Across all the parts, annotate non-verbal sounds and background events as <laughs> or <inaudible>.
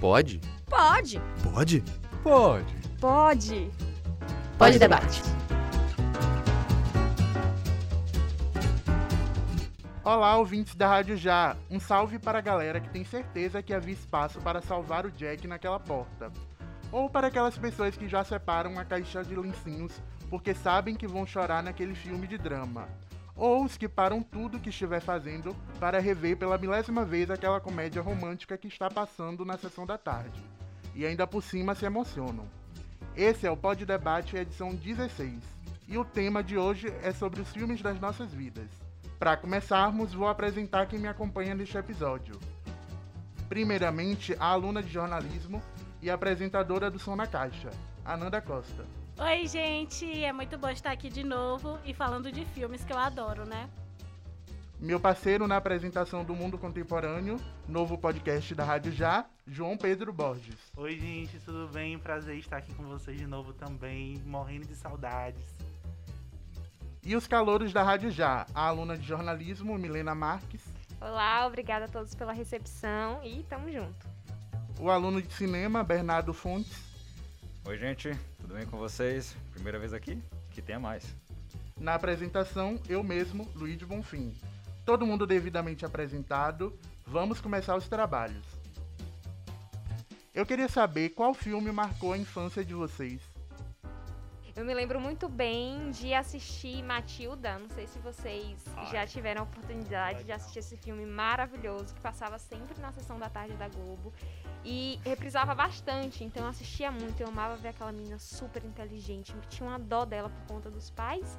Pode? Pode. Pode? Pode. Pode. Pode debate. Olá, ouvintes da Rádio Já. Um salve para a galera que tem certeza que havia espaço para salvar o Jack naquela porta. Ou para aquelas pessoas que já separam a caixa de lencinhos porque sabem que vão chorar naquele filme de drama. Ou os que param tudo que estiver fazendo para rever pela milésima vez aquela comédia romântica que está passando na sessão da tarde. E ainda por cima se emocionam. Esse é o Pod Debate edição 16. E o tema de hoje é sobre os filmes das nossas vidas. Para começarmos, vou apresentar quem me acompanha neste episódio. Primeiramente, a aluna de jornalismo e apresentadora do Som na Caixa, Ananda Costa. Oi, gente! É muito bom estar aqui de novo e falando de filmes que eu adoro, né? Meu parceiro na apresentação do Mundo Contemporâneo, novo podcast da Rádio Já, João Pedro Borges. Oi, gente, tudo bem? Prazer estar aqui com vocês de novo também, morrendo de saudades. E os calouros da Rádio Já, a aluna de jornalismo, Milena Marques. Olá, obrigada a todos pela recepção e tamo junto. O aluno de cinema, Bernardo Fontes. Oi, gente, tudo bem com vocês? Primeira vez aqui? Que tenha mais. Na apresentação, eu mesmo, Luiz Bonfim. Todo mundo devidamente apresentado, vamos começar os trabalhos. Eu queria saber qual filme marcou a infância de vocês. Eu me lembro muito bem de assistir Matilda. Não sei se vocês Ai. já tiveram a oportunidade de assistir esse filme maravilhoso que passava sempre na sessão da tarde da Globo e reprisava bastante. Então eu assistia muito. Eu amava ver aquela menina super inteligente. Tinha uma dó dela por conta dos pais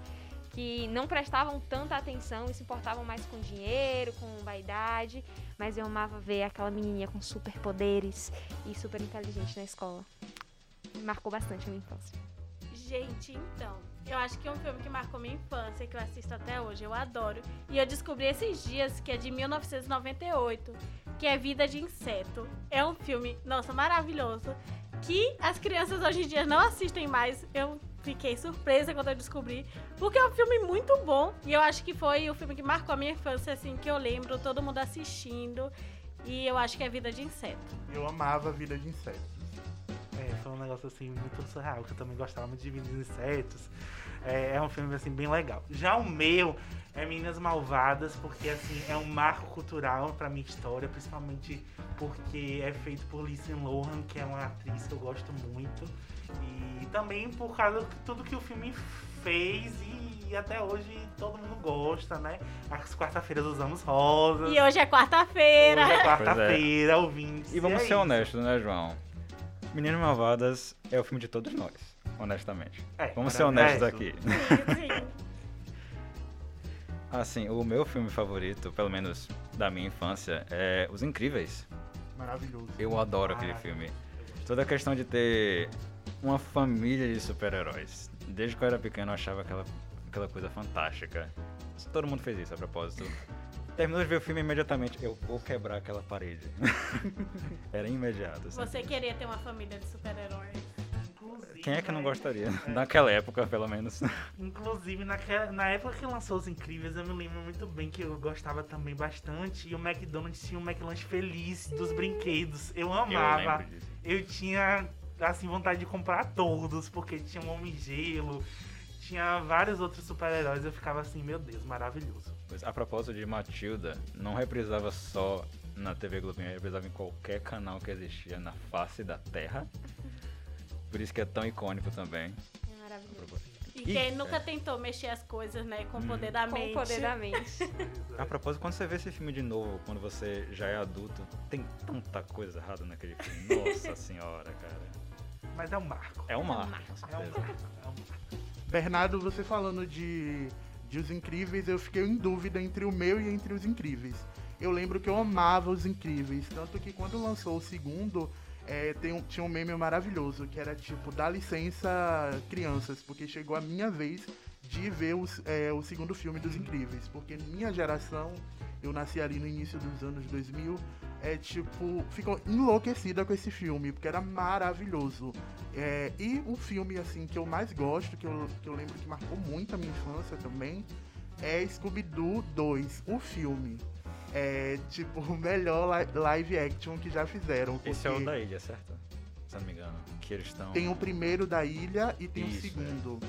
que não prestavam tanta atenção e se importavam mais com dinheiro, com vaidade. Mas eu amava ver aquela menininha com superpoderes e super inteligente na escola. Marcou bastante a minha infância. Gente, então, eu acho que é um filme que marcou minha infância, que eu assisto até hoje, eu adoro. E eu descobri esses dias que é de 1998, que é Vida de Inseto. É um filme, nossa, maravilhoso, que as crianças hoje em dia não assistem mais. Eu fiquei surpresa quando eu descobri, porque é um filme muito bom. E eu acho que foi o filme que marcou a minha infância, assim, que eu lembro todo mundo assistindo. E eu acho que é Vida de Inseto. Eu amava Vida de Insetos. É, foi um negócio assim muito surreal, que eu também gostava muito de dos Insetos. É, é um filme assim bem legal. Já o meu é Meninas Malvadas, porque assim é um marco cultural pra minha história, principalmente porque é feito por Lindsay Lohan, que é uma atriz que eu gosto muito. E também por causa de tudo que o filme fez e, até hoje todo mundo gosta, né? As quarta-feiras usamos rosa. E hoje é quarta-feira. Hoje é quarta-feira, ouvintes. E vamos é ser isso. honestos, né, João? Meninas Malvadas é o filme de todos nós, honestamente. É, Vamos ser honestos é, aqui. Sim. <laughs> Assim, o meu filme favorito, pelo menos da minha infância, é Os Incríveis. Maravilhoso. Eu adoro aquele filme. Toda a questão de ter uma família de super-heróis. Desde que eu era pequeno eu achava aquela, aquela coisa fantástica. Todo mundo fez isso a propósito. Terminou de ver o filme imediatamente. Eu vou quebrar aquela parede. <laughs> era imediato. assim. Você queria ter uma família de super-heróis. Inclusive, Quem é que não gostaria? Naquela época, pelo menos. <laughs> Inclusive, naquela, na época que lançou Os Incríveis, eu me lembro muito bem que eu gostava também bastante. E o McDonald's tinha um McLanche feliz dos brinquedos. Eu Eu amava. disso. Eu tinha, assim, vontade de comprar todos, porque tinha um Homem-Gelo, tinha vários outros super-heróis. Eu ficava assim, meu Deus, maravilhoso. Pois, a propósito de Matilda, não reprisava só na TV Globinho, reprisava em qualquer canal que existia na face da Terra. Por isso que é tão icônico também. É maravilhoso. E Ih, quem é. nunca tentou mexer as coisas, né, com o Hum. poder da Com mente. o poder da mente. <laughs> A propósito, quando você vê esse filme de novo, quando você já é adulto, tem tanta coisa errada naquele filme. <laughs> Nossa senhora, cara. Mas é um marco. É um mar, com É um certeza. marco. É um marco. Bernardo, você falando de, de Os Incríveis, eu fiquei em dúvida entre o meu e entre Os Incríveis. Eu lembro que eu amava Os Incríveis, tanto que quando lançou o segundo, é, tem um- tinha um meme maravilhoso, que era tipo, dá licença crianças, porque chegou a minha vez de ver os- é, o segundo filme dos Incríveis, porque minha geração, eu nasci ali no início dos anos 2000, é tipo, ficou enlouquecida com esse filme, porque era maravilhoso. É, e o filme, assim, que eu mais gosto, que eu, que eu lembro que marcou muito a minha infância também, é Scooby-Doo 2, o filme. é tipo <laughs> o melhor li- live action que já fizeram. Esse é o porque da ilha, certo? Se não me engano. Que eles estão. Tem o primeiro da ilha e tem Isso, o segundo.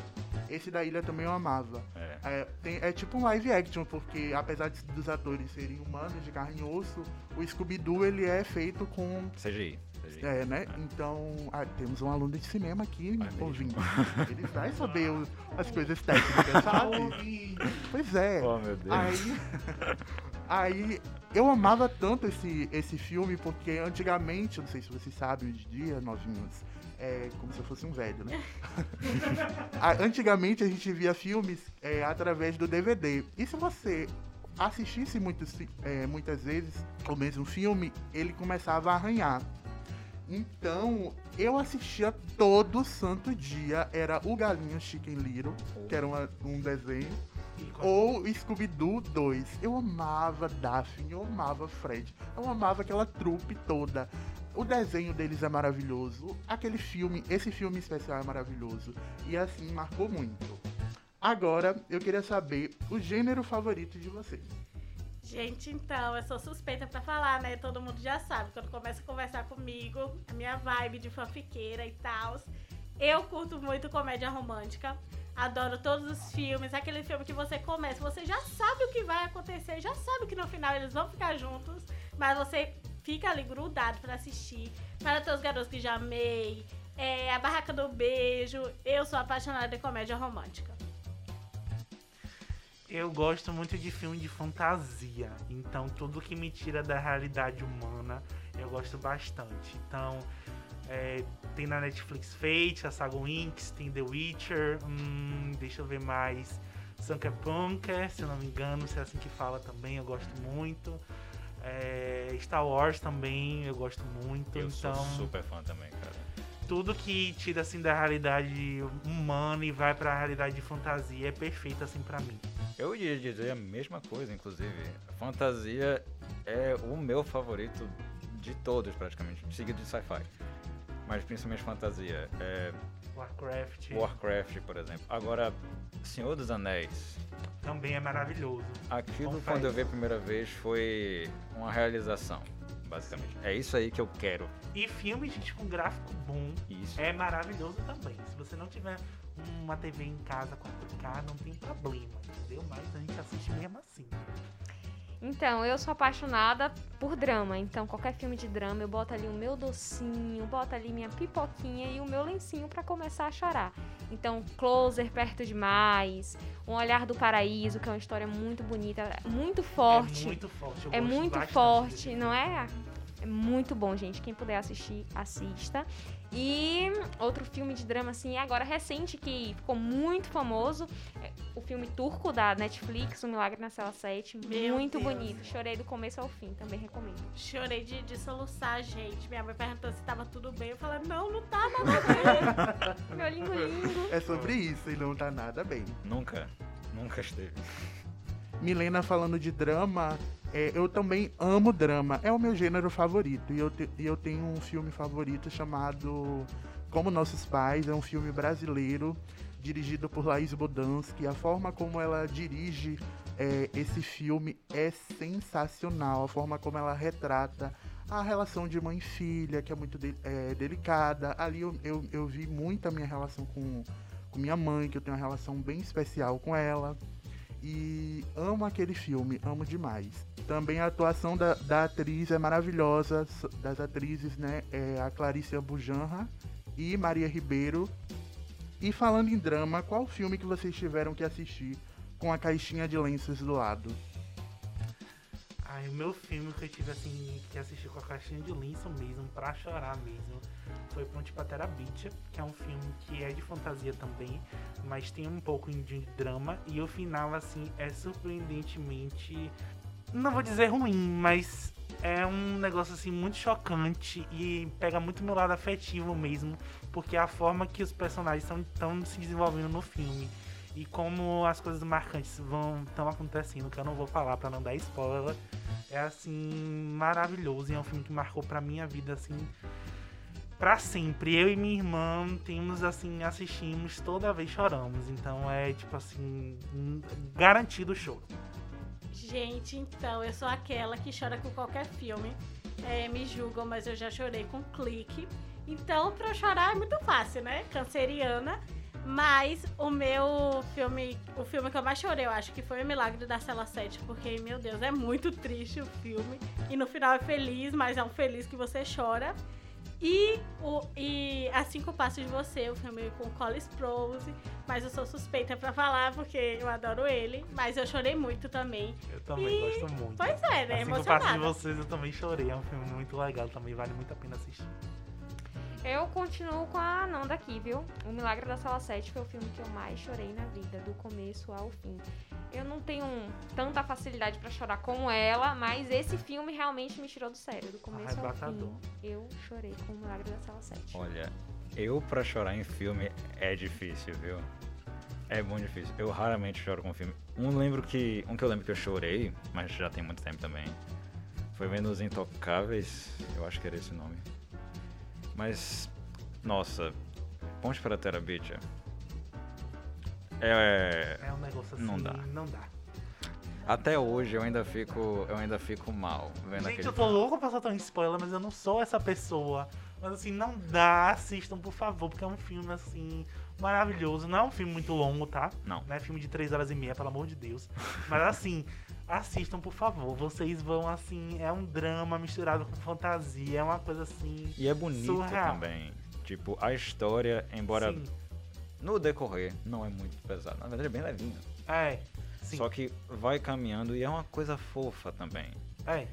Esse da ilha também eu amava. É. É, tem- é tipo um live action, porque apesar de- dos atores serem humanos, de carne e osso, o Scooby-Doo ele é feito com. CGI. É, né? Então, ah, temos um aluno de cinema aqui É ouvindo. <laughs> Ele vai saber as coisas técnicas, sabe? <laughs> Pois é. Oh, meu Deus. Aí, <laughs> aí eu amava tanto esse, esse filme porque antigamente, não sei se vocês sabem hoje em dia, novinhos, é como se eu fosse um velho, né? <laughs> Antigamente a gente via filmes é, através do DVD. E se você assistisse muitos, é, muitas vezes o mesmo filme, ele começava a arranhar. Então, eu assistia todo santo dia. Era o Galinho Chicken Little, que era uma- um desenho ou Scooby-Doo 2. Eu amava Daphne, eu amava Fred, eu amava aquela trupe toda. O desenho deles é maravilhoso, aquele filme, esse filme especial é maravilhoso. E assim, marcou muito. Agora, eu queria saber o gênero favorito de vocês. Gente, então, eu sou suspeita pra falar, né? Todo mundo já sabe. Quando começa a conversar comigo, a minha vibe de fanfiqueira e tal. Eu curto muito comédia romântica. Adoro todos os filmes. Aquele filme que você começa, você já sabe o que vai acontecer, já sabe que no final eles vão ficar juntos, mas você fica ali grudado pra assistir. Para todos os garotos que já amei. É, a Barraca do Beijo. Eu sou apaixonada de comédia romântica. Eu gosto muito de filme de fantasia, então tudo que me tira da realidade humana eu gosto bastante. Então, é, tem na Netflix Fate, a Saga Winx, tem The Witcher, hum, deixa eu ver mais. Sunker Punker, se eu não me engano, se é assim que fala também, eu gosto muito. É, Star Wars também, eu gosto muito. Eu então, sou super fã também, cara. tudo que tira assim da realidade humana e vai pra realidade de fantasia é perfeito assim pra mim. Eu ia dizer a mesma coisa, inclusive. Fantasia é o meu favorito de todos, praticamente, seguido de sci-fi. Mas principalmente fantasia. É Warcraft Warcraft, por exemplo. Agora, Senhor dos Anéis. também é maravilhoso. Aquilo, Confesso. quando eu vi a primeira vez, foi uma realização, basicamente. É isso aí que eu quero. E filme, gente, com gráfico bom Isso. é maravilhoso também. Se você não tiver uma TV em casa 4K, não tem problema, entendeu? Mas a gente assiste mesmo assim. Então, eu sou apaixonada por drama. Então, qualquer filme de drama, eu boto ali o meu docinho, boto ali minha pipoquinha e o meu lencinho pra começar a chorar. Então, Closer, Perto Demais, Um Olhar do Paraíso, que é uma história muito bonita, muito forte. É muito forte. eu É gosto muito forte, não é? É muito bom, gente. Quem puder assistir, assista. E outro filme de drama, assim, agora recente, que ficou muito famoso, é o filme turco da Netflix, O Milagre na Cela 7. Meu muito Deus. bonito. Chorei do começo ao fim, também recomendo. Chorei de, de soluçar, gente. Minha mãe perguntou se tava tudo bem. Eu falei, não, não tá nada bem. <laughs> Meu lindo lindo. É sobre isso e não tá nada bem. Nunca, nunca esteve. Milena falando de drama, é, eu também amo drama. É o meu gênero favorito. E eu, te- e eu tenho um filme favorito chamado Como Nossos Pais. É um filme brasileiro dirigido por Laís Bodansky. A forma como ela dirige é, esse filme é sensacional. A forma como ela retrata a relação de mãe e filha, que é muito de- é, delicada. Ali eu, eu, eu vi muito a minha relação com, com minha mãe, que eu tenho uma relação bem especial com ela. E amo aquele filme, amo demais. Também a atuação da, da atriz é maravilhosa, das atrizes, né? É a Clarice Bujanra e Maria Ribeiro. E falando em drama, qual filme que vocês tiveram que assistir com a caixinha de lenços do lado? Ai, o meu filme que eu tive assim, que assistir com a caixinha de lenço mesmo, pra chorar mesmo, foi Ponte Patera Beach, que é um filme que é de fantasia também, mas tem um pouco de drama, e o final, assim, é surpreendentemente. Não vou dizer ruim, mas é um negócio assim muito chocante e pega muito meu lado afetivo mesmo, porque é a forma que os personagens estão se desenvolvendo no filme e como as coisas marcantes vão estão acontecendo, que eu não vou falar pra não dar spoiler, é assim maravilhoso e é um filme que marcou pra minha vida assim pra sempre. Eu e minha irmã temos assim assistimos toda vez choramos, então é tipo assim garantido o choro. Gente, então, eu sou aquela que chora com qualquer filme. É, me julgam, mas eu já chorei com clique. Então, pra eu chorar é muito fácil, né? Canceriana. Mas o meu filme, o filme que eu mais chorei, eu acho que foi O Milagre da Cela 7, porque, meu Deus, é muito triste o filme. E no final é feliz, mas é um feliz que você chora. E, o, e A Cinco Passos de Você, o filme com Colin Sprouse. Mas eu sou suspeita pra falar, porque eu adoro ele. Mas eu chorei muito também. Eu também E- gosto muito. Pois é, né? Assim que eu passo de vocês, eu também chorei. É um filme muito legal, também vale muito a pena assistir. Eu continuo com a Nanda aqui, viu? O Milagre da Sala 7 foi o filme que eu mais chorei na vida, do começo ao fim. Eu não tenho tanta facilidade pra chorar como ela, mas esse filme realmente me tirou do sério, do começo ao fim. Eu chorei com o Milagre da Sala 7. Olha, eu pra chorar em filme é difícil, viu? É muito difícil. Eu raramente choro com filme. Um lembro que. Um que eu lembro que eu chorei, mas já tem muito tempo também. Foi vendo Os Intocáveis, eu acho que era esse o nome. Mas. Nossa, Ponte para Terabithia. É. É um negócio assim, Não dá. Não dá. Até hoje eu ainda fico. Eu ainda fico mal vendo Gente, eu tô filme. louco pra soltar um spoiler, mas eu não sou essa pessoa. Mas assim, não dá, assistam, por favor, porque é um filme assim, maravilhoso. Não é um filme muito longo, tá? Não. Não é filme de 3 horas e meia, pelo amor de Deus. Mas assim, assistam, por favor. Vocês vão assim, é um drama misturado com fantasia, é uma coisa assim. E é bonito Surreal. também. Tipo, a história, embora Sim. no decorrer não é muito pesado. Na verdade é bem levinho. É. Sim. Só que vai caminhando e é uma coisa fofa também. É.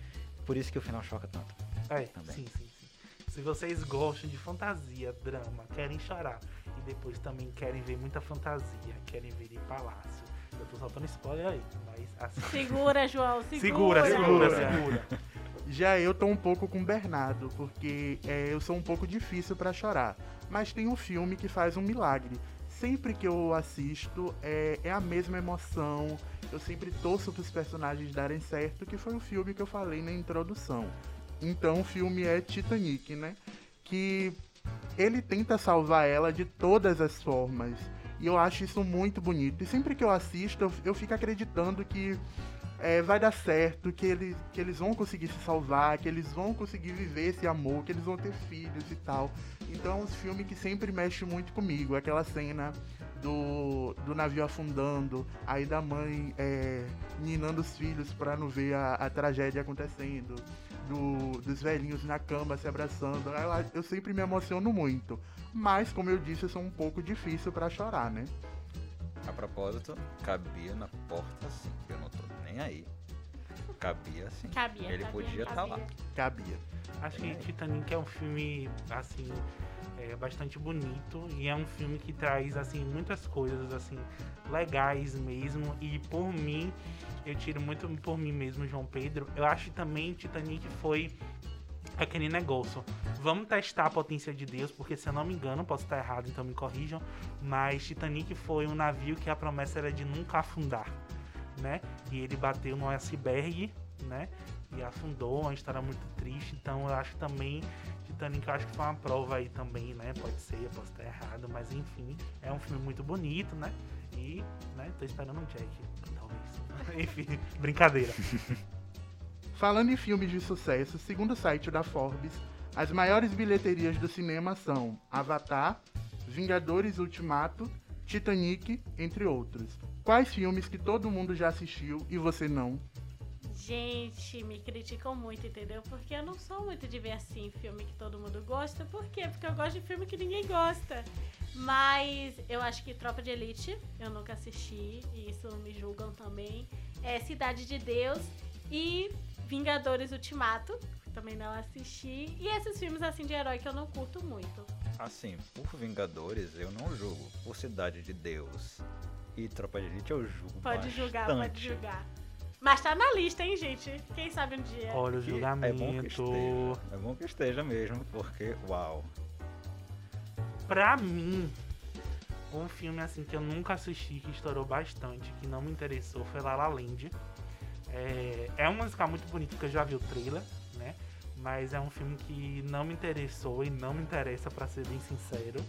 Por isso que o final choca tanto. É, Também. sim, sim, sim. Se vocês gostam de fantasia, drama, querem chorar e depois também querem ver muita fantasia, querem ver de palácio. Eu tô soltando spoiler aí, mas assim. Segura, João, Segura, segura. segura, Segura. segura. Já eu tô um pouco com o Bernardo, porque é, eu sou um pouco difícil pra chorar. Mas tem um filme que faz um milagre. Sempre que eu assisto, é, é a mesma emoção. Eu sempre torço pros personagens darem certo, que foi o filme que eu falei na introdução. Então o filme é Titanic, né? Que ele tenta salvar ela de todas as formas. E eu acho isso muito bonito. E sempre que eu assisto, eu, fico acreditando que é, vai dar certo, que eles, que eles vão conseguir se salvar, que eles vão conseguir viver esse amor, que eles vão ter filhos e tal. Então é um filme que sempre mexe muito comigo. Aquela cena do, do navio afundando, aí da mãe é, ninando os filhos pra não ver a, a tragédia acontecendo, do- dos velhinhos na cama se abraçando. Eu, eu sempre me emociono muito. Mas, como eu disse, eu sou um pouco difícil pra chorar, né? A propósito, cabia na porta sim. Eu não tô nem aí. Cabia sim. Cabia, Ele cabia, podia estar lá. cabia. Acho que Titanic é um filme, assim, é bastante bonito e é um filme que traz, assim, muitas coisas, assim, legais mesmo. E por mim, eu tiro muito por mim mesmo, João Pedro. Eu acho que também Titanic foi aquele negócio. Vamos testar a potência de Deus, porque se eu não me engano, posso estar errado, então me corrijam. Mas Titanic foi um navio que a promessa era de nunca afundar, né? E ele bateu no iceberg, né? E afundou, uma história muito triste. Então eu acho também Titanic, eu acho que foi uma prova aí também, né? Pode ser, eu posso estar errado, mas enfim, é um filme muito bonito, né? E, né, tô esperando um Jack, talvez. <laughs> enfim, brincadeira. <laughs> Falando em filmes de sucesso, segundo o site da Forbes, as maiores bilheterias do cinema são Avatar, Vingadores Ultimato, Titanic, entre outros. Quais filmes que todo mundo já assistiu e você não? Gente, me criticam muito, entendeu? Porque eu não sou muito de ver assim filme que todo mundo gosta. Por quê? Porque eu gosto de filme que ninguém gosta. Mas eu acho que Tropa de Elite eu nunca assisti, e isso me julgam também. É Cidade de Deus e Vingadores Ultimato, também não assisti. E esses filmes assim de herói que eu não curto muito. Assim, por Vingadores eu não julgo. Por Cidade de Deus e Tropa de Elite eu julgo Pode bastante. julgar, pode julgar. Mas tá na lista, hein, gente? Quem sabe um dia. Olha o Que julgamento. É bom que esteja. É bom que esteja mesmo, porque, uau. Pra mim, um filme assim que eu nunca assisti, que estourou bastante, que não me interessou, foi La La Land. É, é um musical muito bonito, porque eu já vi o trailer? Mas é um filme que não me interessou e não me interessa, pra ser bem sincero.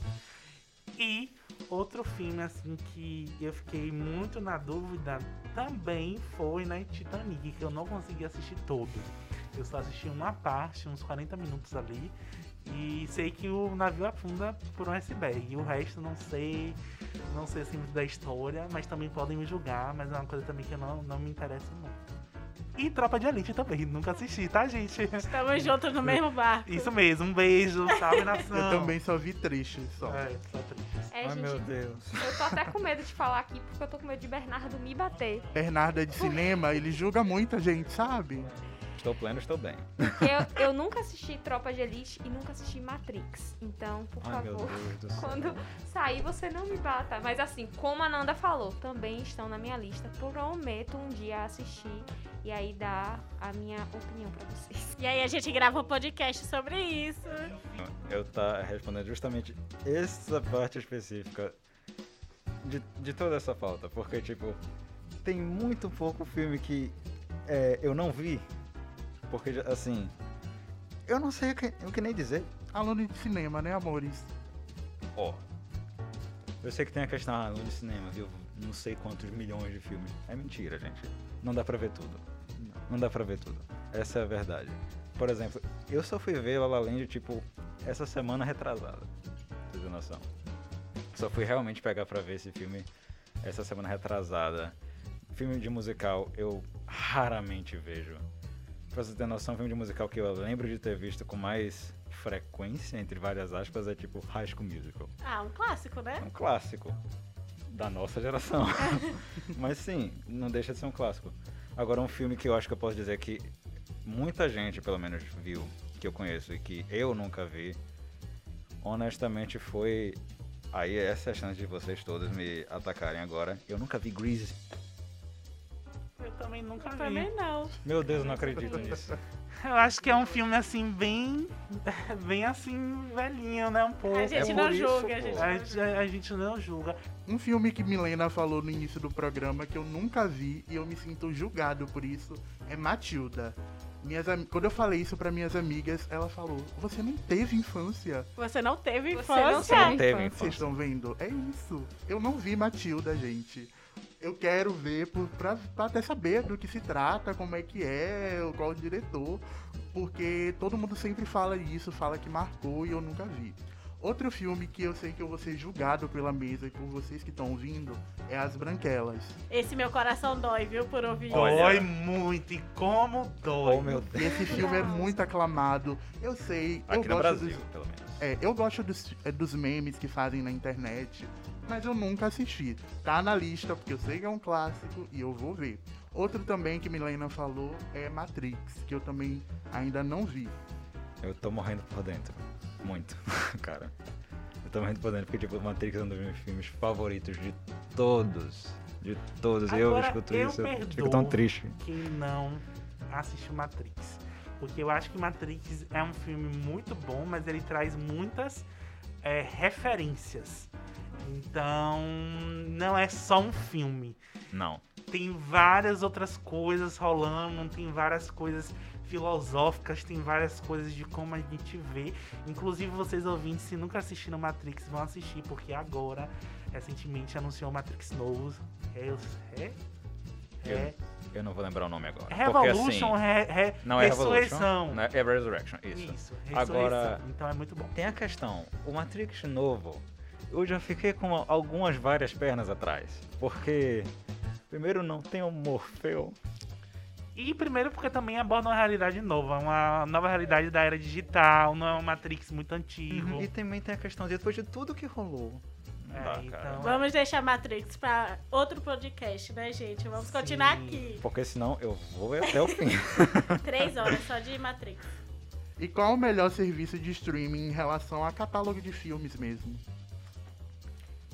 E outro filme assim que eu fiquei muito na dúvida também foi né, Titanic, que eu não consegui assistir todo. Eu só assisti uma parte, uns 40 minutos ali. E sei que o navio afunda por um iceberg. E o resto não sei. Não sei assim da história, mas também podem me julgar, mas é uma coisa também que não, não me interessa muito. E Tropa de Elite também, nunca assisti, tá, gente? Estamos juntos no mesmo barco. Isso mesmo, um beijo, salve nação. Eu também só vi trechos só. É, só triste. É, Ai, gente, meu Deus. eu tô até com medo de falar aqui, porque eu tô com medo de Bernardo me bater. Bernardo é de cinema, ele julga muita gente, sabe? Estou pleno, estou bem. Eu, eu nunca assisti Tropa de Elite e nunca assisti Matrix. Então, por Ai, favor, quando sair você não me bata. Mas assim, como a Nanda falou, também estão na minha lista. Prometo um dia assistir e aí dar a minha opinião pra vocês. E aí a gente grava um podcast sobre isso. Eu tá respondendo justamente essa parte específica de, de toda essa falta. Porque, tipo, tem muito pouco filme que é, eu não vi. Porque, assim, eu não sei o que, o que nem dizer. Aluno de cinema, né, amores? Ó, eu sei que tem a questão ah, no cinema, viu? Não sei quantos milhões de filmes. É mentira, gente. Não dá pra ver tudo. Não dá pra ver tudo. Essa é a verdade. Por exemplo, eu só fui ver La La Land, tipo, essa semana retrasada. Vocês têm noção? Só fui realmente pegar pra ver esse filme essa semana retrasada. Filme de musical eu raramente vejo. Pra vocês terem noção, filme de musical que eu lembro de ter visto com mais frequência, entre várias aspas, é tipo High School Musical. Ah, um clássico, É né? um clássico da nossa geração. <laughs> Mas sim, não deixa de ser um clássico. Agora, um filme que eu acho que eu posso dizer que muita gente, pelo menos, viu, que eu conheço e que eu nunca vi, honestamente foi. Aí, essa é a chance de vocês todos me atacarem agora. Eu nunca vi Grease. Eu também nunca vi. Também não. Meu Deus, eu não acredito nisso. Eu acho que é um filme assim, bem. <laughs> Bem assim, velhinho, né? Um pouco. A gente É não por isso, julga, a gente A não gente, julga. a gente não julga. Um filme que Milena falou no início do programa que eu nunca vi e eu me sinto julgado por isso é Matilda. Minhas, am- quando eu falei isso pra minhas amigas, ela falou: Você não teve infância? Você não teve Você não infância. teve Não teve infância. Vocês infância. estão vendo? É isso. Eu não vi Matilda, gente. Eu quero ver por, pra, pra até saber do que se trata, como é que é, qual o diretor. Porque todo mundo sempre fala isso, fala que marcou e eu nunca vi. Outro filme que eu sei que eu vou ser julgado pela mesa e por vocês que estão ouvindo é As Branquelas. Esse meu coração dói, viu, por ouvir Olha. Dói muito. E como dói. Oh, meu E Deus. esse filme é muito aclamado. Eu sei, eu Aqui no gosto Brasil, dos, pelo menos. É, eu gosto dos, é, dos memes que fazem na internet, mas eu nunca assisti. Tá na lista, porque eu sei que é um clássico e eu vou ver. Outro também que Milena falou é Matrix, que eu também ainda não vi. Eu tô morrendo por dentro. Muito, <laughs> cara. Eu tô morrendo por dentro, porque, tipo, Matrix é um dos meus filmes favoritos de todos. De todos. eu Agora, escuto eu isso, eu fico tão triste. Quem não assistiu Matrix. Porque eu acho que Matrix é um filme muito bom, mas ele traz muitas é, referências. Então, não é só um filme. Não. tem várias outras coisas rolando, tem várias coisas filosóficas, tem várias coisas de como a gente vê. Inclusive, vocês ouvintes, se nunca assistiram Matrix, vão assistir, porque agora, recentemente, anunciou Matrix novo. É. É. É. Eu não vou lembrar o nome agora. Revolution, porque, assim, re, re, não é. Revolution. É, Resurrection, isso. Isso, Agora-. Então é muito bom. Tem a questão, o Matrix novo, eu já fiquei com algumas várias pernas atrás. Porque, primeiro, não tem o Morfeu. E primeiro porque também aborda uma realidade nova, uma nova realidade da era digital, não é um Matrix muito antigo. E também tem a questão de depois de tudo que rolou. É, dá, então- Vamos deixar Matrix pra outro podcast, né, gente? Vamos continuar Sim. aqui. Porque senão eu vou até o fim. <laughs> Três horas só de Matrix. E qual o melhor serviço de streaming em relação a catálogo de filmes mesmo?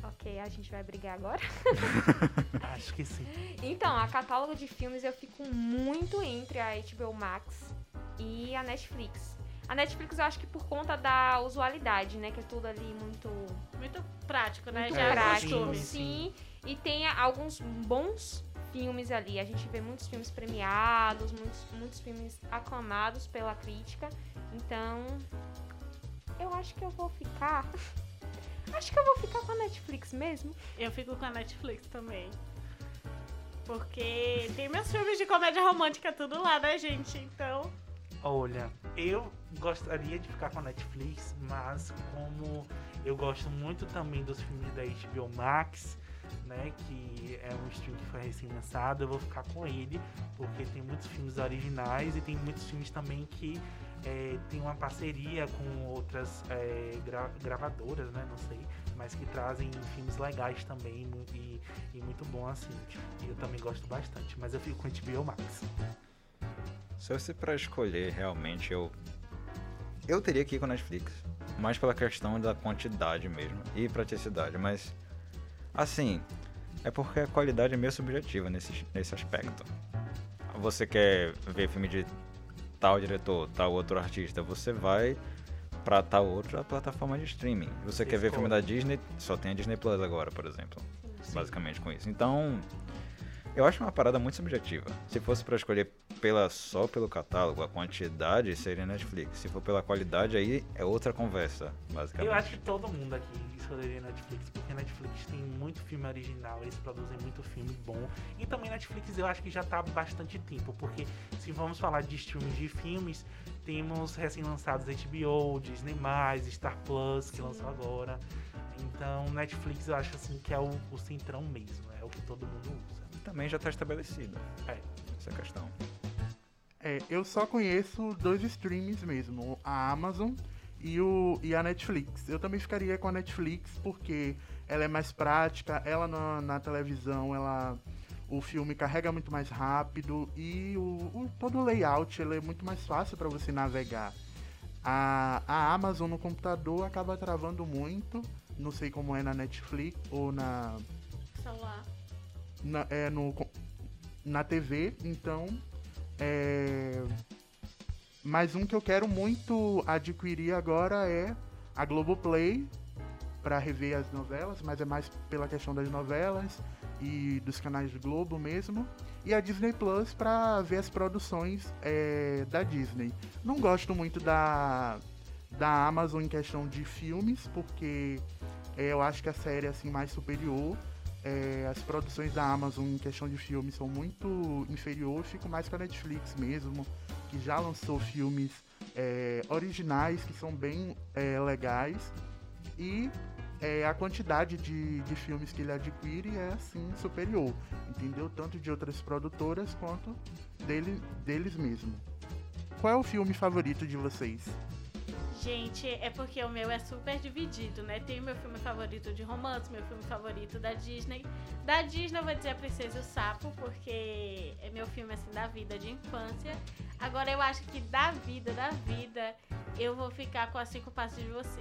Ok, a gente vai brigar agora. <laughs> Acho que sim. Então, a catálogo de filmes eu fico muito entre a HBO Max e a Netflix. A Netflix eu acho que por conta da usualidade, né? Que é tudo ali muito, Muito prático, né? muito Já é prático. costume. Sim. E tem alguns bons filmes ali. A gente vê muitos filmes premiados, muitos, muitos filmes aclamados pela crítica. Então, eu acho que eu vou ficar. <laughs> Acho que eu vou ficar com a Netflix mesmo. Eu fico com a Netflix também. Porque tem meus filmes de comédia romântica tudo lá, né, gente? Então. Olha, eu gostaria de ficar com a Netflix, mas como eu gosto muito também dos filmes da HBO Max, né, que é um stream que foi recém-lançado, eu vou ficar com ele, porque tem muitos filmes originais e tem muitos filmes também que é, tem uma parceria com outras é, gra gravadoras, né, não sei, mas que trazem filmes legais também e, e muito bom assim. E eu também gosto bastante, mas eu fico com HBO Max. Se fosse pra escolher, realmente, eu. Eu teria que ir com a Netflix. Mais pela questão da quantidade mesmo. E praticidade. Mas. Assim. É porque a qualidade é meio subjetiva nesse, nesse aspecto. Você quer ver filme de tal diretor, tal outro artista, você vai pra tal outra plataforma de streaming. Você quer ver filme da Disney, só tem a Disney Plus agora, por exemplo. Basicamente com isso. Então, eu acho uma parada muito subjetiva. Se fosse pra escolher pela, só pelo catálogo, a quantidade seria Netflix. Se for pela qualidade, aí é outra conversa, basicamente. Eu acho que todo mundo aqui escolheria Netflix, porque Netflix tem muito filme original, eles produzem muito filme bom. E também Netflix eu acho que já tá há bastante tempo, porque se vamos falar de streaming de filmes, temos recém-lançados HBO, Disney+, Star Plus, que lançou agora. Então Netflix eu acho assim que é o, o centrão mesmo, é o que todo mundo usa. Também já tá estabelecido. É. Essa é a questão. É, eu só conheço dois streams mesmo, a Amazon e, o, e a Netflix. Eu também ficaria com a Netflix porque ela é mais prática, ela na, na televisão, ela o filme carrega muito mais rápido e o, o todo o layout ele é muito mais fácil para você navegar. A, a Amazon no computador acaba travando muito, não sei como é na Netflix ou na, Celular. na, é, no, na TV, então é, mais um que eu quero muito adquirir agora é a Globoplay para rever as novelas, mas é mais pela questão das novelas e dos canais do Globo mesmo. E a Disney Plus para ver as produções é, da Disney. Não gosto muito da, da Amazon em questão de filmes, porque é, eu acho que a série é assim, mais superior. É, as produções da Amazon em questão de filmes são muito inferiores, fico mais com a Netflix mesmo, que já lançou filmes é, originais que são bem é, legais e é, a quantidade de, de filmes que ele adquire é assim superior, entendeu? Tanto de outras produtoras quanto dele, deles mesmo. Qual é o filme favorito de vocês? Gente, é porque o meu é super dividido, né? Tem o meu filme favorito de romance, meu filme favorito da Disney. Da Disney eu vou dizer A Princesa e o Sapo, porque é meu filme assim da vida de infância. Agora eu acho que da vida, da vida, eu vou ficar com As Cinco Passos de Você.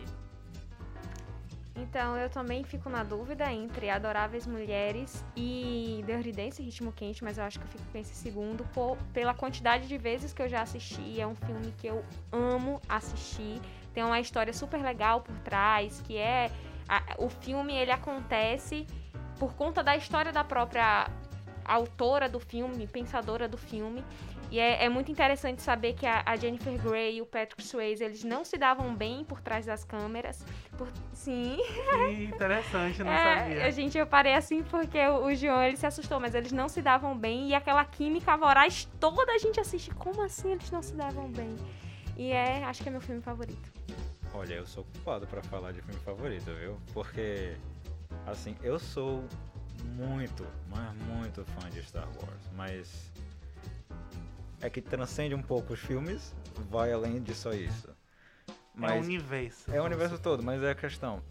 Então eu também fico na dúvida entre Adoráveis Mulheres e The Dance Ritmo Quente, mas eu acho que eu fico com esse segundo por, pela quantidade de vezes que eu já assisti. É um filme que eu amo assistir. Tem uma história super legal por trás, que é a, o filme ele acontece por conta da história da própria autora do filme, pensadora do filme. E é, é, muito interessante saber que a, a, Jennifer Grey e o Patrick Swayze, eles não se davam bem por trás das câmeras. Por, sim. Que interessante, não <laughs> é, sabia. A gente, eu parei assim porque o, o João, ele se assustou, mas eles não se davam bem. E aquela química voraz toda a gente assiste. Como assim eles não se davam bem? E é, acho que é meu filme favorito. Olha, eu sou culpado pra falar de filme favorito, viu? Porque, assim, eu sou muito, mas muito fã de Star Wars, mas é que transcende um pouco os filmes, vai além de só isso. Mas é o universo. É o universo todo, mas é a questão.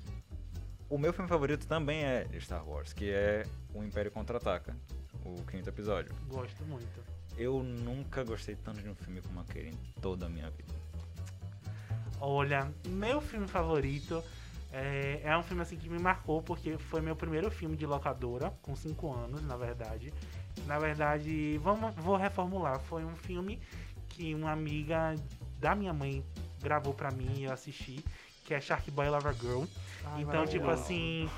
O meu filme favorito também é Star Wars, que é O Império Contra-Ataca, o quinto episódio. Gosto muito. Eu nunca gostei tanto de um filme como aquele em toda a minha vida. Olha, meu filme favorito é, é um filme assim que me marcou porque foi meu primeiro filme de locadora, com 5 anos, na verdade. Na verdade, vamos, vou reformular. Foi um filme que uma amiga da minha mãe gravou pra mim e eu assisti, que é Shark Boy Lover Girl. Ai, então, tipo assim,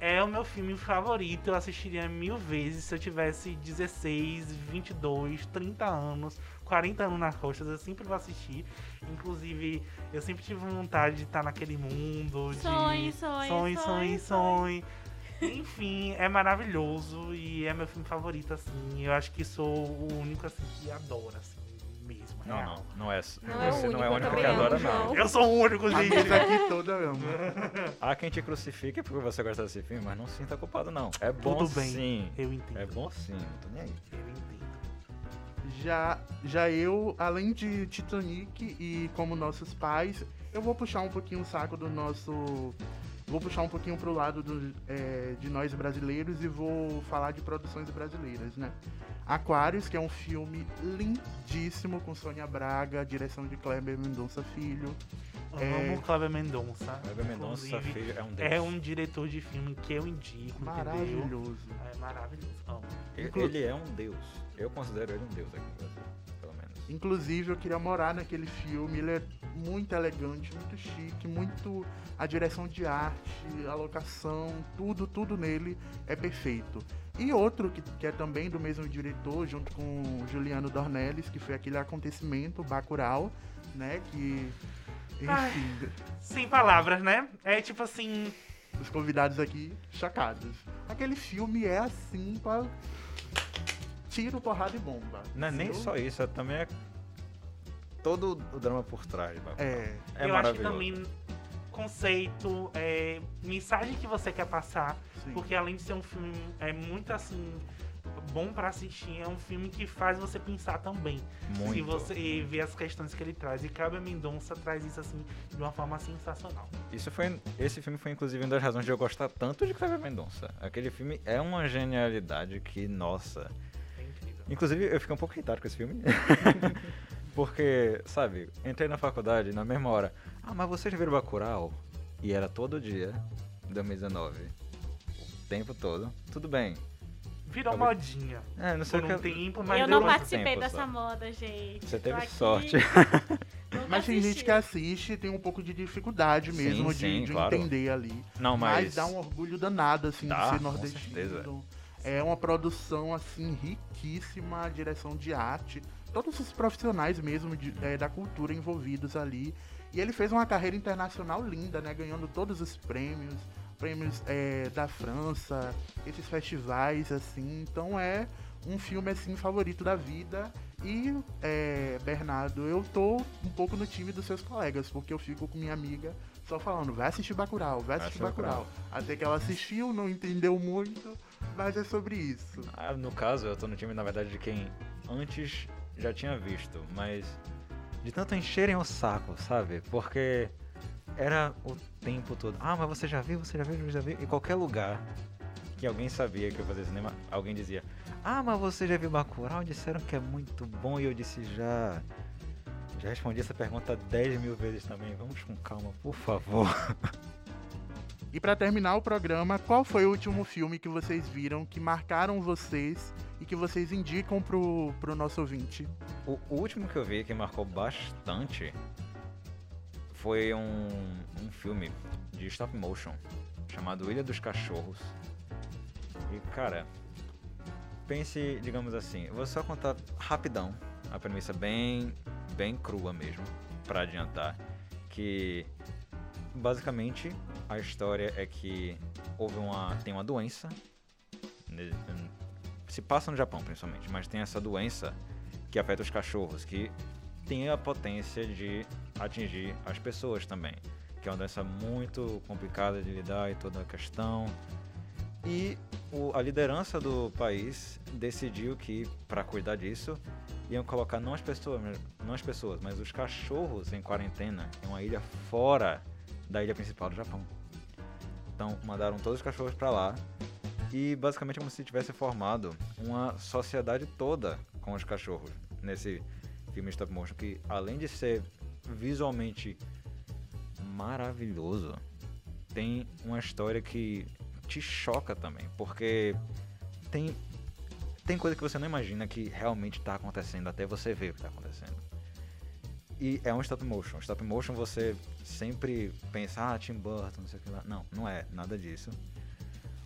é o meu filme favorito. Eu assistiria mil vezes se eu tivesse 16, 22, 30 anos, 40 anos nas costas. Eu sempre vou assistir. Inclusive, eu sempre tive vontade de estar naquele mundo. De Sonhe, sonhe, sonhe, sonhe, sonhe, sonhe. Enfim, é maravilhoso e é meu filme favorito, assim. Eu acho que sou o único, assim, que adora, assim, mesmo. Não, real. não. Não é. Não é o você não é único, o eu único que adora, João. não. Eu sou o único, A gente. aqui toda ama. <laughs> Há quem te crucifique porque você gosta desse filme, mas não se sinta culpado, não. É bom Tudo bem. sim. Eu entendo. É bom sim, não tô nem aí. Eu entendo. Já, já eu, além de Titanic e como nossos pais, eu vou puxar um pouquinho o saco do nosso. Vou puxar um pouquinho pro lado do, é, de nós brasileiros e vou falar de produções brasileiras, né? Aquários, que é um filme lindíssimo com Sônia Braga, direção de Kleber Mendonça Filho. É. Amo Cláudio Mendonça. Kleber Mendonça Filho é um deles. É um diretor de filme que eu indico, entendeu? Maravilhoso. É maravilhoso. Amo. Ele- Inclu- Ele é um deus. Eu considero ele um deus aqui no Brasil. Inclusive, eu queria morar naquele filme. Ele é muito elegante, muito chique, muito. A direção de arte, a locação, tudo, tudo nele é perfeito. E outro que, que é também do mesmo diretor, junto com o Juliano Dornelles, que foi aquele acontecimento, Bacurau, né? Que. Ai. Enfim, Sem palavras, né? É tipo assim. os convidados aqui chocados. Aquele filme é assim, pra. Tiro, porrada e bomba. Não é nem só isso, é também é todo o drama por trás. É. é eu acho que também conceito, é, mensagem que você quer passar, Sim. porque além de ser um filme é muito assim bom pra assistir, é um filme que faz você pensar também. Se Muito. você e ver as questões que ele traz. E Cláudio Mendonça traz isso assim de uma forma sensacional. Isso foi, esse filme foi inclusive uma das razões de eu gostar tanto de Kleber Mendonça. Aquele filme é uma genialidade que, nossa. Inclusive, eu fiquei um pouco irritado com esse filme. <laughs> Porque, sabe, entrei na faculdade na mesma hora. Ah, mas vocês viram Bacurau? E era todo dia, 2019. O tempo todo. Tudo bem. Virou Talvez- modinha. É, não sei Por o um que... tempo, mas eu não participei tempo dessa só. moda, gente. Você teve sorte. <laughs> Mas tem gente que assiste e tem um pouco de dificuldade Sim, mesmo de, sim, de claro. entender ali. Não, Mas, mas... dá um orgulho danado, assim, Dá, de ser com nordestino. certeza. É uma produção, assim, riquíssima, direção de arte. Todos os profissionais mesmo de- é, da cultura envolvidos ali. E ele fez uma carreira internacional linda, né? Ganhando todos os prêmios. Prêmios é, da França, esses festivais, assim. Então é um filme, assim, favorito da vida. E, é, Bernardo, eu tô um pouco no time dos seus colegas, porque eu fico com minha amiga só falando, vai assistir Bacurau, vai assistir. Bacurau. Até que ela assistiu, não entendeu muito, mas é sobre isso. Ah, no caso, eu tô no time, na verdade, de quem antes já tinha visto, mas de tanto encherem o saco, sabe? Porque era o tempo todo. Ah, mas você já viu, você já viu, você já viu? Em qualquer lugar que alguém sabia que eu fazia cinema, alguém dizia: Ah, mas você já viu Bacurau? Disseram que é muito bom. E eu disse: Já. Já respondi essa pergunta 10 mil vezes também. Vamos com calma, por favor. <laughs> E pra terminar o programa, qual foi o último filme que vocês viram, que marcaram vocês e que vocês indicam pro, pro nosso ouvinte? O, último que eu vi que marcou bastante foi um, um filme de stop motion chamado Ilha dos Cachorros. E cara, pense, digamos assim, vou só contar rapidão, a premissa bem, bem crua mesmo, pra adiantar, que basicamente a história é que houve uma, tem uma doença, ne- se passa no Japão principalmente, mas tem essa doença que afeta os cachorros, que tem a potência de atingir as pessoas também, que é uma doença muito complicada de lidar e toda a questão. E o- a liderança do país decidiu que, para cuidar disso, iam colocar não as, pessoas, não as pessoas, mas os cachorros em quarentena em uma ilha fora da ilha principal do Japão. Então, mandaram todos os cachorros para lá e basicamente é como se tivesse formado uma sociedade toda com os cachorros nesse filme stop motion que além de ser visualmente maravilhoso, tem uma história que te choca também, porque tem tem coisa que você não imagina que realmente está acontecendo até você ver o que está acontecendo. E é um stop motion. Stop motion você sempre pensa, ah, Tim Burton, não sei o que lá. Não, não é nada disso.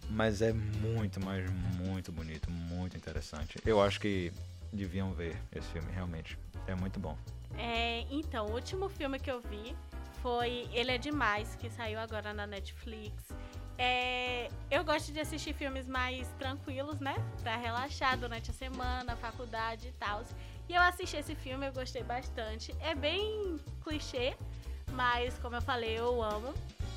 Mas é muito, mas muito bonito, muito interessante. Eu acho que deviam ver esse filme, realmente. É muito bom. É, então, o último filme que eu vi foi Ele é Demais, que saiu agora na Netflix. É, eu gosto de assistir filmes mais tranquilos, né? Pra relaxar durante a semana, faculdade e tal. E eu assisti esse filme, eu gostei bastante. É bem clichê, mas como eu falei, eu amo.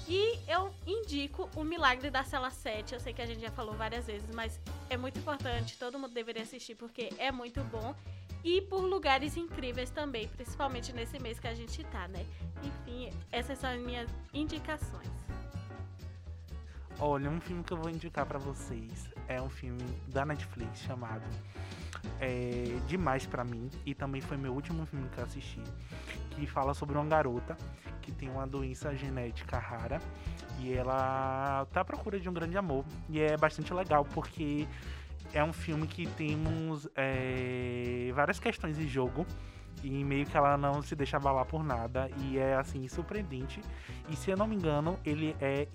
E eu indico O Milagre da Cela 7. Eu sei que a gente já falou várias vezes, mas é muito importante, todo mundo deveria assistir porque é muito bom. E por lugares incríveis também, principalmente nesse mês que a gente tá, né? Enfim, essas são as minhas indicações. Olha, um filme que eu vou indicar pra vocês é um filme da Netflix chamado é, Demais Pra Mim. E também foi meu último filme que eu assisti. Que fala sobre uma garota que tem uma doença genética rara. E ela tá à procura de um grande amor. E é bastante legal porque é um filme que temos é, várias questões em jogo e meio que ela não se deixa abalar por nada e é assim surpreendente. E se eu não me engano, ele é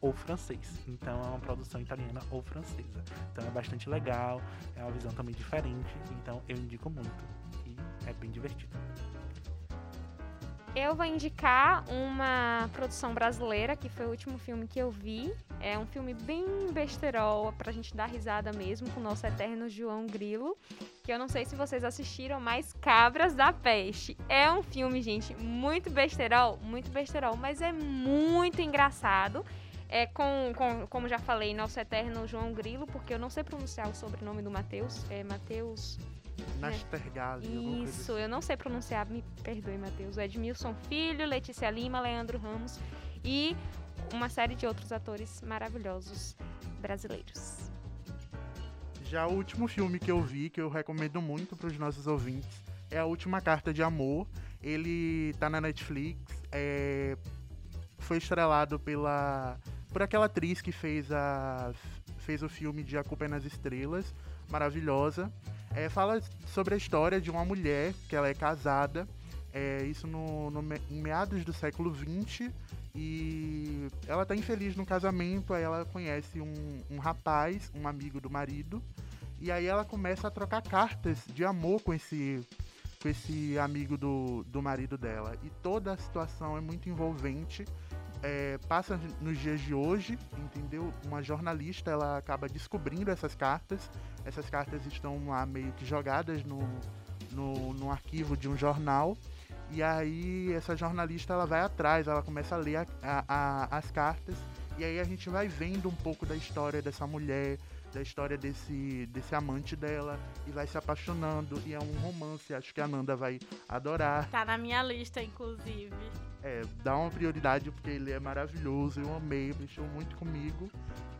ou francês. Então é uma produção italiana ou francesa. Então é bastante legal, é uma visão também diferente. Então eu indico muito e é bem divertido. Eu vou indicar uma produção brasileira, que foi o último filme que eu vi. É um filme bem besterol, pra gente dar risada mesmo, com o nosso eterno João Grilo. Que eu não sei se vocês assistiram, mas Cabras da Peste. É um filme, gente, muito besterol, muito besterol, mas é muito engraçado. É com, com, como já falei, nosso eterno João Grilo, porque eu não sei pronunciar o sobrenome do Matheus. É Matheus. Alguma coisa Isso, eu não sei pronunciar, me perdoe, Matheus. Edmilson Filho, Letícia Lima, Leandro Ramos e uma série de outros atores maravilhosos brasileiros. Já o último filme que eu vi, que eu recomendo muito para os nossos ouvintes, é A Última Carta de Amor. Ele tá na Netflix, é, foi estrelado pela por aquela atriz que fez a fez o filme de A Culpa é nas Estrelas, maravilhosa. É, fala sobre a história de uma mulher que ela é casada, é, isso no, no em meados do século XX, e ela tá infeliz no casamento, aí ela conhece um, um rapaz, um amigo do marido, e aí ela começa a trocar cartas de amor com esse, com esse amigo do, do marido dela. E toda a situação é muito envolvente. É, passa nos dias de hoje, entendeu? Uma jornalista ela acaba descobrindo essas cartas. Essas cartas estão lá meio que jogadas no, no, no arquivo de um jornal. E aí essa jornalista ela vai atrás, ela começa a ler a- a- a- as cartas. E aí a gente vai vendo um pouco da história dessa mulher, da história desse, desse amante dela, e vai se apaixonando. E é um romance, acho que a Nanda vai adorar. Tá na minha lista, inclusive. É, dá uma prioridade porque ele é maravilhoso, eu amei, mexeu muito comigo.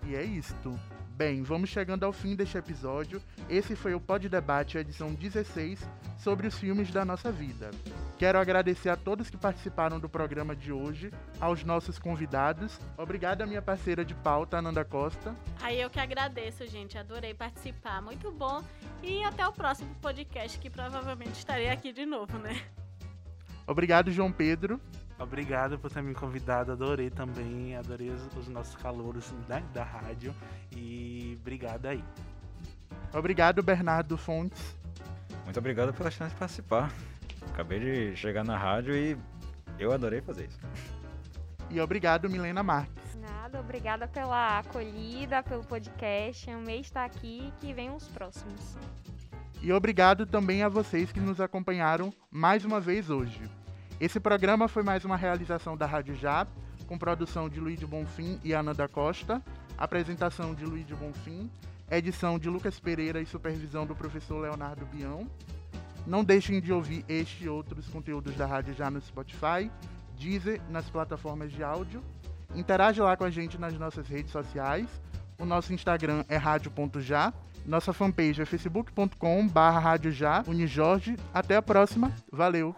E é isto. Bem, vamos chegando ao fim deste episódio. Esse foi o Pod Debate, edição 16, sobre os filmes da nossa vida. Quero agradecer a todos que participaram do programa de hoje, aos nossos convidados. Obrigado à minha parceira de pauta, Ananda Costa. Aí eu que agradeço, gente. Adorei participar. Muito bom. E até o próximo podcast, que provavelmente estarei aqui de novo, né? Obrigado, João Pedro. Obrigado por ter me convidado, adorei também, adorei os, os nossos calouros né, da rádio e obrigado aí. Obrigado, Bernardo Fontes. Muito obrigado pela chance de participar. Acabei de chegar na rádio e eu adorei fazer isso. E obrigado, Milena Marques. Nada, obrigada pela acolhida, pelo podcast. Amei estar aqui e que venham os próximos. E obrigado também a vocês que nos acompanharam mais uma vez hoje. Esse programa foi mais uma realização da Rádio Já, com produção de Luiz de Bonfim e Ana da Costa, apresentação de Luiz de Bonfim, edição de Lucas Pereira e supervisão do professor Leonardo Bião. Não deixem de ouvir este e outros conteúdos da Rádio Já no Spotify, Deezer, nas plataformas de áudio. Interage lá com a gente nas nossas redes sociais. O nosso Instagram é rádio.já. Nossa fanpage é facebook.com barra Unijorge. Até a próxima. Valeu!